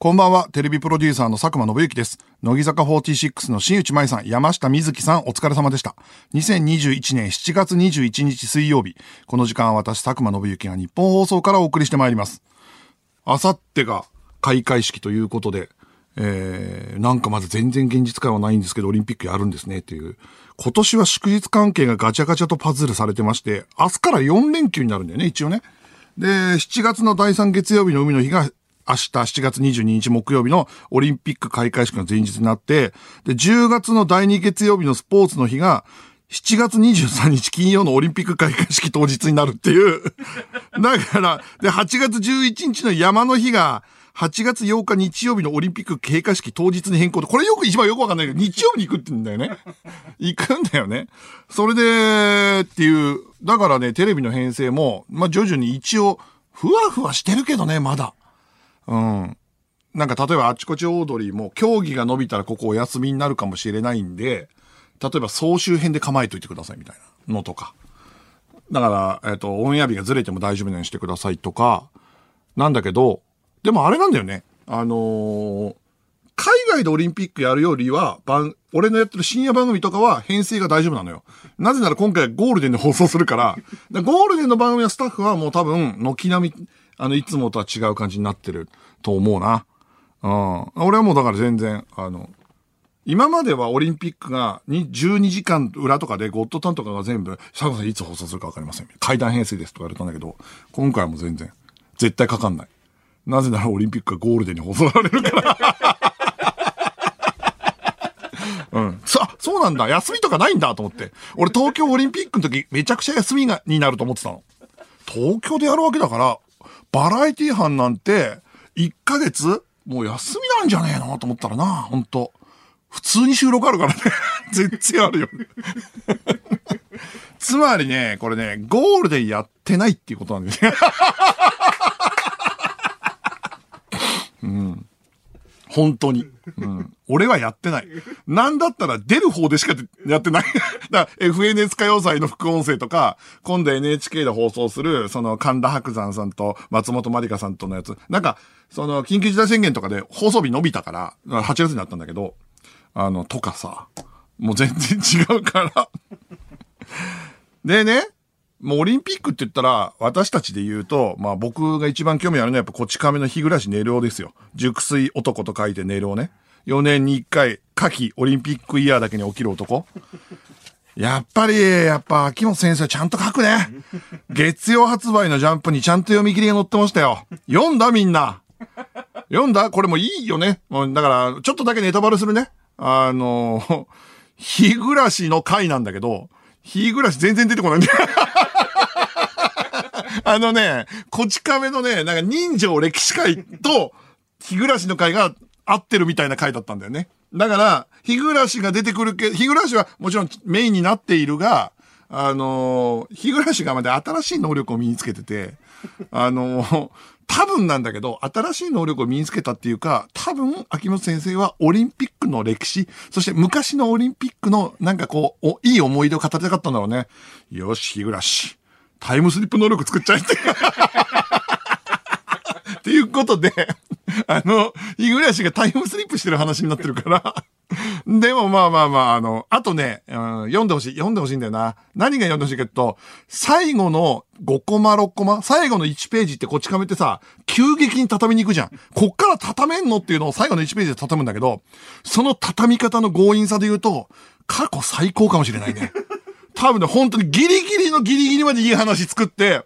こんばんは、テレビプロデューサーの佐久間信之です。乃木坂46の新内舞さん、山下美月さん、お疲れ様でした。2021年7月21日水曜日、この時間は私、佐久間信之が日本放送からお送りしてまいります。あさってが開会式ということで、えー、なんかまだ全然現実感はないんですけど、オリンピックやるんですねっていう。今年は祝日関係がガチャガチャとパズルされてまして、明日から4連休になるんだよね、一応ね。で、7月の第3月曜日の海の日が明日7月22日木曜日のオリンピック開会式の前日になって、で、10月の第2月曜日のスポーツの日が、7月23日金曜のオリンピック開会式当日になるっていう。だから、で、8月11日の山の日が、8月8日日曜日のオリンピック閉会式当日に変更で、これよく一番よくわかんないけど、日曜日に行くって言うんだよね。行くんだよね。それで、っていう、だからね、テレビの編成も、まあ、徐々に一応、ふわふわしてるけどね、まだ。うん。なんか例えばあちこちオードリーも競技が伸びたらここお休みになるかもしれないんで、例えば総集編で構えといてくださいみたいなのとか。だから、えっ、と、オンエア日がずれても大丈夫なようにしてくださいとか、なんだけど、でもあれなんだよね。あのー海外でオリンピックやるよりは、番、俺のやってる深夜番組とかは編成が大丈夫なのよ。なぜなら今回ゴールデンで放送するから、からゴールデンの番組のスタッフはもう多分、軒並み、あの、いつもとは違う感じになってると思うな。うん。俺はもうだから全然、あの、今まではオリンピックが12時間裏とかでゴッドタンとかが全部、佐藤さんいつ放送するかわかりません。階段編成ですとか言われたんだけど、今回も全然、絶対かかんない。なぜならオリンピックがゴールデンに放送されるから。うん。さ、そうなんだ。休みとかないんだと思って。俺東京オリンピックの時めちゃくちゃ休みが、になると思ってたの。東京でやるわけだから、バラエティ班なんて、1ヶ月もう休みなんじゃねえのと思ったらな、ほんと。普通に収録あるからね。全然あるよ。つまりね、これね、ゴールデンやってないっていうことなんですね。うん。本当に。うん。俺はやってない。なんだったら出る方でしかやってない。だから FNS 歌謡祭の副音声とか、今度 NHK で放送する、その神田伯山さんと松本まりかさんとのやつ。なんか、その緊急事態宣言とかで放送日伸びたから、8月になったんだけど、あの、とかさ、もう全然違うから。でね、もうオリンピックって言ったら、私たちで言うと、まあ僕が一番興味あるのはやっぱこち亀の日暮らし寝るおですよ。熟睡男と書いて寝るおね。4年に1回、夏季オリンピックイヤーだけに起きる男。やっぱり、やっぱ秋元先生ちゃんと書くね。月曜発売のジャンプにちゃんと読み切りが載ってましたよ。読んだみんな。読んだこれもいいよね。もうだから、ちょっとだけネタバレするね。あの、日暮らしの回なんだけど、日暮らし全然出てこないんだよ。あのね、こち亀のね、なんか人情歴史会と、日暮らしの会が合ってるみたいな回だったんだよね。だから、日暮らしが出てくるけど、日暮らしはもちろんメインになっているが、あのー日暮らしがまで新しい能力を身につけてて、あのー多分なんだけど、新しい能力を身につけたっていうか、多分、秋元先生はオリンピックの歴史、そして昔のオリンピックのなんかこう、いい思い出を語りたかったんだろうね。よし、日暮らし。タイムスリップ能力作っちゃえって。っていうことで、あの、日暮らしがタイムスリップしてる話になってるから。でもまあまあまあ、あの、あとね、うん読んでほしい、読んでほしいんだよな。何が読んでほしいかっていうと、最後の5コマ6コマ、最後の1ページってこち亀ってさ、急激に畳みに行くじゃん。こっから畳めんのっていうのを最後の1ページで畳むんだけど、その畳み方の強引さで言うと、過去最高かもしれないね。多分ね、本当にギリギリのギリギリまでいい話作って、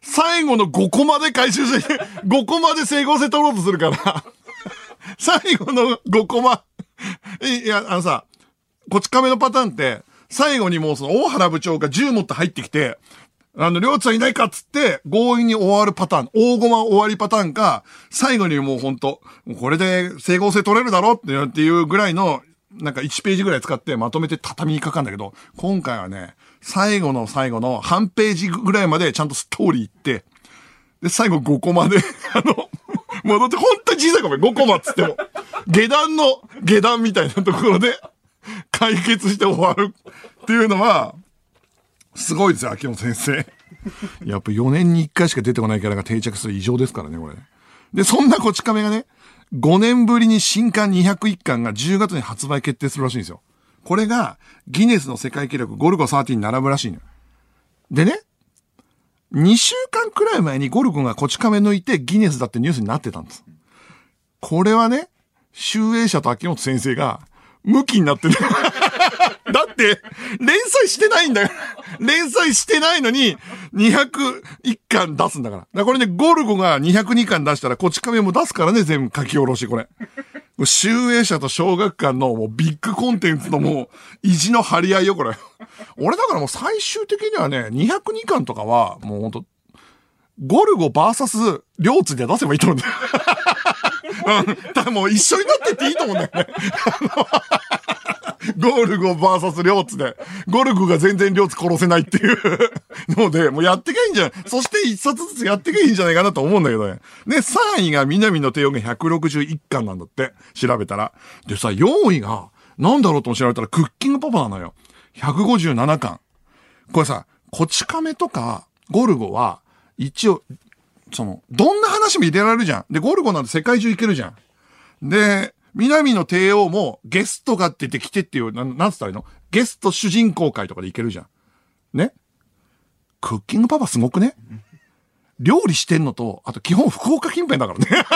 最後の5コマで回収して、5コマで整合性取ろうとするから、最後の5コマ、いや、あのさ、こち亀のパターンって、最後にもうその大原部長が銃持って入ってきて、あの、りょうちゃんいないかっつって、強引に終わるパターン、大駒終わりパターンか、最後にもうほんと、これで整合性取れるだろってっていうぐらいの、なんか1ページぐらい使ってまとめて畳にかかんだけど、今回はね、最後の最後の半ページぐらいまでちゃんとストーリー行って、で、最後5コマで、あの、戻って、ほんとに小さいコマ、5コマっつっても、下段の下段みたいなところで解決して終わるっていうのは、すごいですよ、秋元先生。やっぱ4年に1回しか出てこないキャラが定着する異常ですからね、これ。で、そんなこち亀がね、5年ぶりに新刊201巻が10月に発売決定するらしいんですよ。これが、ギネスの世界記録ゴルゴ13に並ぶらしいのよ。でね、2週間くらい前にゴルゴがこち亀抜いてギネスだってニュースになってたんです。これはね、集英社と秋元先生が、向きになってる。だって、連載してないんだよ。連載してないのに、201巻出すんだから。だからこれね、ゴルゴが202巻出したら、こち亀も出すからね、全部書き下ろし、これ。集英社と小学館のもうビッグコンテンツのもう、意地の張り合いよ、これ。俺だからもう最終的にはね、202巻とかは、もうほんと、ゴルゴバーサス、両津で出せばいいと思うんだよ。うん。だもう一緒になってっていいと思うんだよね。ゴルゴバーサス両津で、ゴルゴが全然両津殺せないっていう ので、もうやってけいいんじゃないそして一冊ずつやってけいいんじゃないかなと思うんだけどね。で、3位が南の帝王が161巻なんだって、調べたら。でさ、4位が、なんだろうとも調べたら、クッキングパパなのよ。157巻。これさ、こち亀とか、ゴルゴは、一応、その、どんな話も入れられるじゃん。で、ゴルゴなんて世界中行けるじゃん。で、南の帝王もゲストが出てきてっていう、ななんつったらいいの？ゲスト主人公会とかで行けるじゃん。ね？クッキングパパすごくね？料理してんのと、あと基本福岡近辺だからね。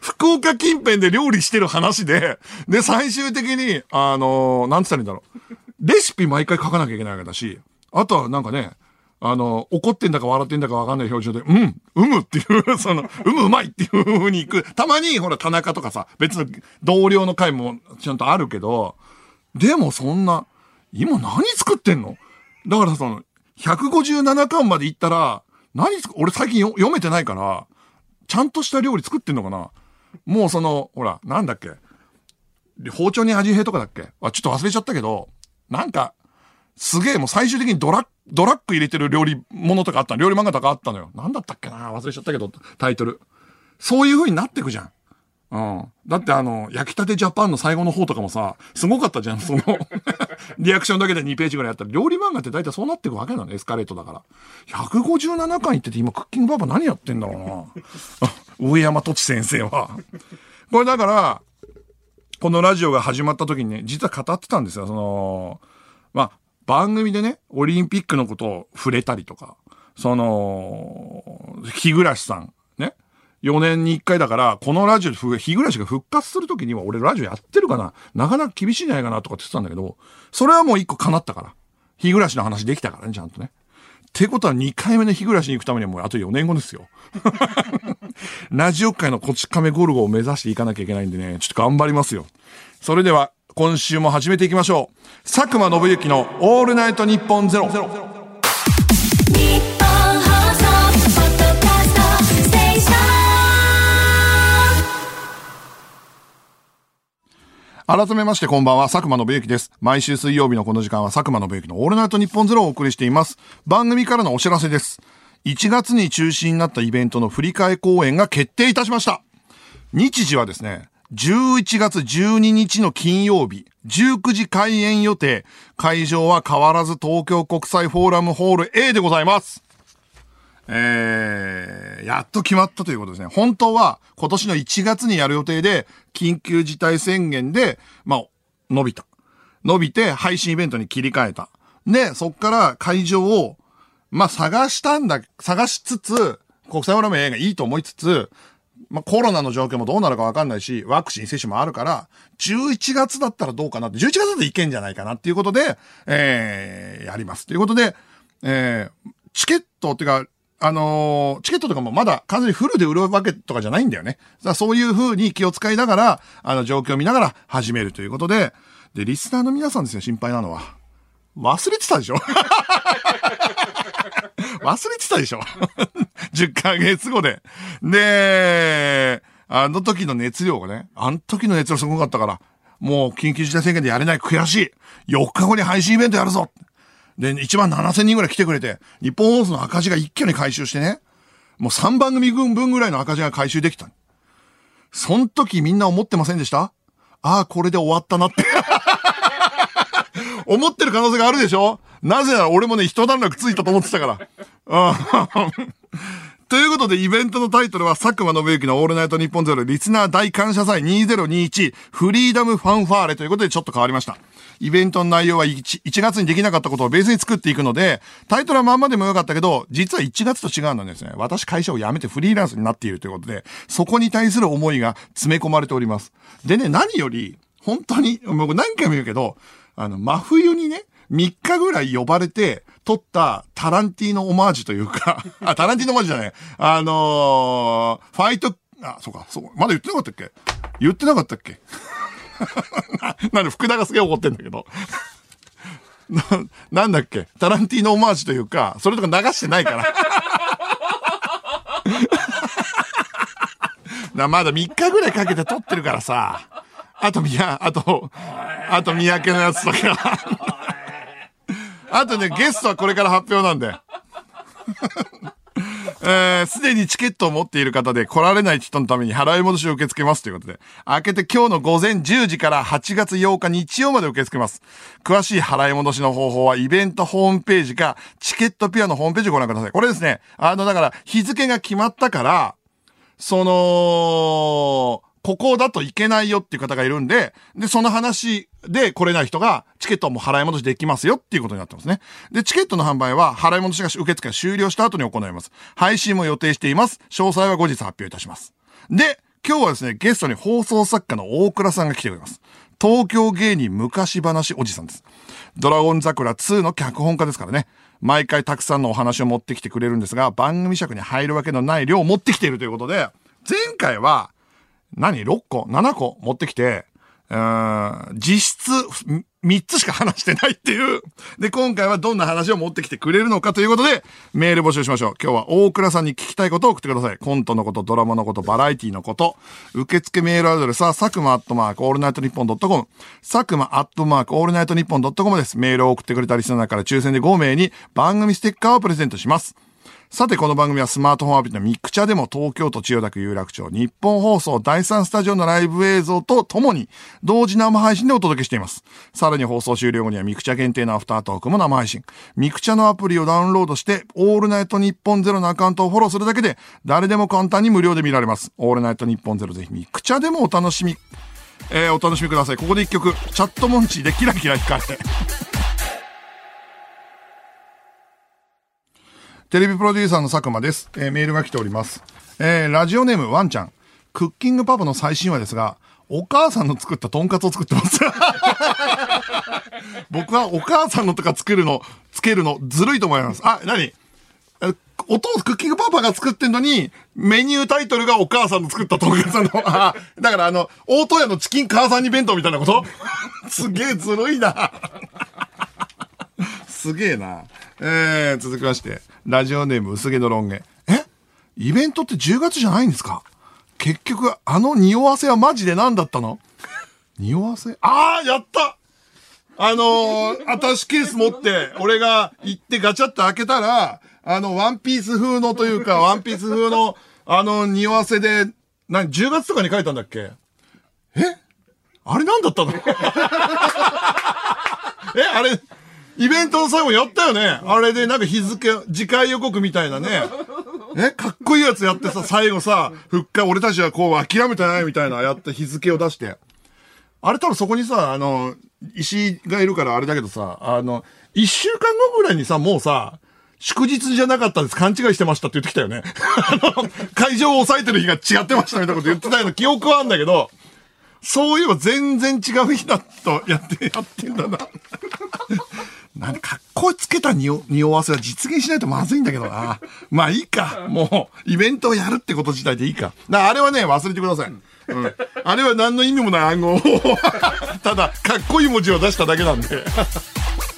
福岡近辺で料理してる話で、で、最終的に、あのー、なんつったらいいんだろう。レシピ毎回書かなきゃいけないわけだし、あとはなんかね、あの、怒ってんだか笑ってんだかわかんない表情で、うん、うむっていう、その、うむうまいっていう風に行く。たまに、ほら、田中とかさ、別の同僚の会もちゃんとあるけど、でもそんな、今何作ってんの？だからその、157巻まで行ったら、何作、俺最近読めてないから、ちゃんとした料理作ってんのかな？もうその、ほら、なんだっけ？包丁に味変とかだっけ？あ、ちょっと忘れちゃったけど、なんか、すげえもう最終的にドラッ、ドラッグ入れてる料理ものとかあった料理漫画とかあったのよ。なんだったっけな忘れちゃったけど、タイトル。そういう風になってくじゃん。うん。だってあの、焼きたてジャパンの最後の方とかもさ、すごかったじゃん、その リアクションだけで2ページぐらいやったら、料理漫画って大体そうなってくわけなの、エスカレートだから。157巻いってて今、クッキングパパ何やってんだろうな。上山土地先生は。これだから、このラジオが始まった時にね、実は語ってたんですよ。その、まあ、番組でね、オリンピックのことを触れたりとか、その、日暮さん、ね。4年に1回だから、このラジオで日暮が復活するときには俺ラジオやってるかな？なかなか厳しいんじゃないかなとかって言ってたんだけど、それはもう1個叶ったから。日暮の話できたからね、ちゃんとね。ってことは2回目の日暮らしに行くためにはもうあと4年後ですよ。ラジオ界のこち亀ゴルゴを目指していかなきゃいけないんでね、ちょっと頑張りますよ。それでは、今週も始めていきましょう。佐久間信之のオールナイトニッポンゼロ。ゼロ改めましてこんばんは、佐久間信之です。毎週水曜日のこの時間は佐久間信之のオールナイトニッポンゼロをお送りしています。番組からのお知らせです。1月に中止になったイベントの振り替え公演が決定いたしました。日時はですね、11月12日の金曜日、19時開演予定。会場は変わらず東京国際フォーラムホール A でございます。えー、やっと決まったということですね。本当は今年の1月にやる予定で、緊急事態宣言で、まあ、伸びた。伸びて配信イベントに切り替えた。で、そっから会場を、まあ、探したんだ、探しつつ、国際フォーラム A がいいと思いつつ、まあ、コロナの状況もどうなるかわかんないし、ワクチン接種もあるから、11月だったらどうかなって、11月だといけんじゃないかなっていうことで、えー、やります。ということで、えー、チケットっていうか、あのー、チケットとかもまだ完全にフルで売るわけとかじゃないんだよね。だそういう風に気を使いながら、あの、状況を見ながら始めるということで、で、リスナーの皆さんですよ、心配なのは。忘れてたでしょ？忘れてたでしょ ?10 ヶ月後で。で、あの時の熱量がね、あの時の熱量すごかったから、もう緊急事態宣言でやれない悔しい。4日後に配信イベントやるぞ。で、1万7000人ぐらい来てくれて、日本放送の赤字が一挙に回収してね、もう3番組分ぐらいの赤字が回収できた。そん時みんな思ってませんでした？ああ、これで終わったなって 思ってる可能性があるでしょ？なぜなら俺もね、一段落ついたと思ってたから。うん。ということで、イベントのタイトルは、佐久間信之のオールナイトニッポンゼロリスナー大感謝祭2021フリーダムファンファーレということでちょっと変わりました。イベントの内容は 1, 1月にできなかったことをベースに作っていくので、タイトルはまんまでもよかったけど、実は1月と違うのですね。私会社を辞めてフリーランスになっているということで、そこに対する思いが詰め込まれております。でね、何より、本当に、僕何回も言うけど、あの、真冬にね、3日ぐらい呼ばれて、撮ったタランティーノオマージュというか あ、タランティーノオマージュじゃない。あのー、ファイト、あ、そうか、そう、まだ言ってなかったっけ？言ってなかったっけ？なんで福田がすげえ怒ってんだけど。な、なんだっけ？タランティーノオマージュというか、それとか流してないから。な、まだ3日ぐらいかけて撮ってるからさ。あと、みや、あと、あと、三宅のやつとかあとね、ゲストはこれから発表なんで。えー、でにチケットを持っている方で来られない人のために払い戻しを受け付けますということで、明けて今日の午前10時から8月8日日曜まで受け付けます。詳しい払い戻しの方法はイベントホームページか、チケットピアのホームページをご覧ください。これですね、あの、だから日付が決まったから、その、ここだといけないよっていう方がいるんで、で、その話で来れない人が、チケットも払い戻しできますよっていうことになってますね。で、チケットの販売は、払い戻しが受付が終了した後に行います。配信も予定しています。詳細は後日発表いたします。で、今日はですね、ゲストに放送作家の大倉さんが来てくれます。東京芸人昔話おじさんです。ドラゴン桜2の脚本家ですからね。毎回たくさんのお話を持ってきてくれるんですが、番組尺に入るわけのない量を持ってきているということで、前回は、何 ?6 個 ?7 個？持ってきて、うん、実質3つしか話してないっていう。で、今回はどんな話を持ってきてくれるのかということで、メール募集しましょう。今日は大倉さんに聞きたいことを送ってください。コントのこと、ドラマのこと、バラエティのこと。受付メールアドレスは、佐久間アットマークオールナイトニッポンドットコム。佐久間アットマークオールナイトニッポンドットコムです。メールを送ってくれたリスナーから抽選で5名に番組ステッカーをプレゼントします。さて、この番組はスマートフォンアプリのミクチャでも東京都千代田区有楽町日本放送第3スタジオのライブ映像とともに同時生配信でお届けしています。さらに放送終了後にはミクチャ限定のアフタートークも生配信。ミクチャのアプリをダウンロードして、オールナイトニッポンゼロのアカウントをフォローするだけで誰でも簡単に無料で見られます。オールナイト日本ゼロぜひミクチャでもお楽しみ、えー、お楽しみください。ここで一曲、チャットモンチーでキラキラ光れ。テレビプロデューサーの佐久間です。えー、メールが来ております。えー、ラジオネームワンちゃん。クッキングパパの最新話ですが、お母さんの作ったトンカツを作ってます。僕はお母さんのとか作るの、つけるのずるいと思います。あ、なにお父クッキングパパが作ってんのに、メニュータイトルがお母さんの作ったトンカツの、あ、だからあの、大戸屋のチキン母さんに弁当みたいなこと？すげえずるいな。すげえな。えー、続きまして。ラジオネーム薄毛のロン毛。え？イベントって10月じゃないんですか？結局、あの匂わせはマジで何だったの？匂わせ？ああやった！あのー、アタッシュケース持って、俺が行ってガチャって開けたら、あの、ワンピース風のというか、ワンピース風の、あの、匂わせで、何、10月とかに書いたんだっけ？え？あれ何だったの？え、あれ、イベントの最後やったよね。あれでなんか日付、次回予告みたいなね。えかっこいいやつやってさ、最後さ、復活、俺たちはこう諦めてないみたいなやって日付を出して。あれ多分そこにさ、あの、石がいるからあれだけどさ、あの、一週間後ぐらいにさ、もうさ、祝日じゃなかったです。勘違いしてましたって言ってきたよね。あの、会場を抑えてる日が違ってましたみたいなこと言ってたような記憶はあるんだけど、そういえば全然違う日だとやって、やってんだな。なんで、かっこつけた匂わせは実現しないとまずいんだけどな。まあいいか。もう、イベントをやるってこと自体でいいか。だあれはね、忘れてください。うん。あれは何の意味もない暗号を ただ、かっこいい文字を出しただけなんで。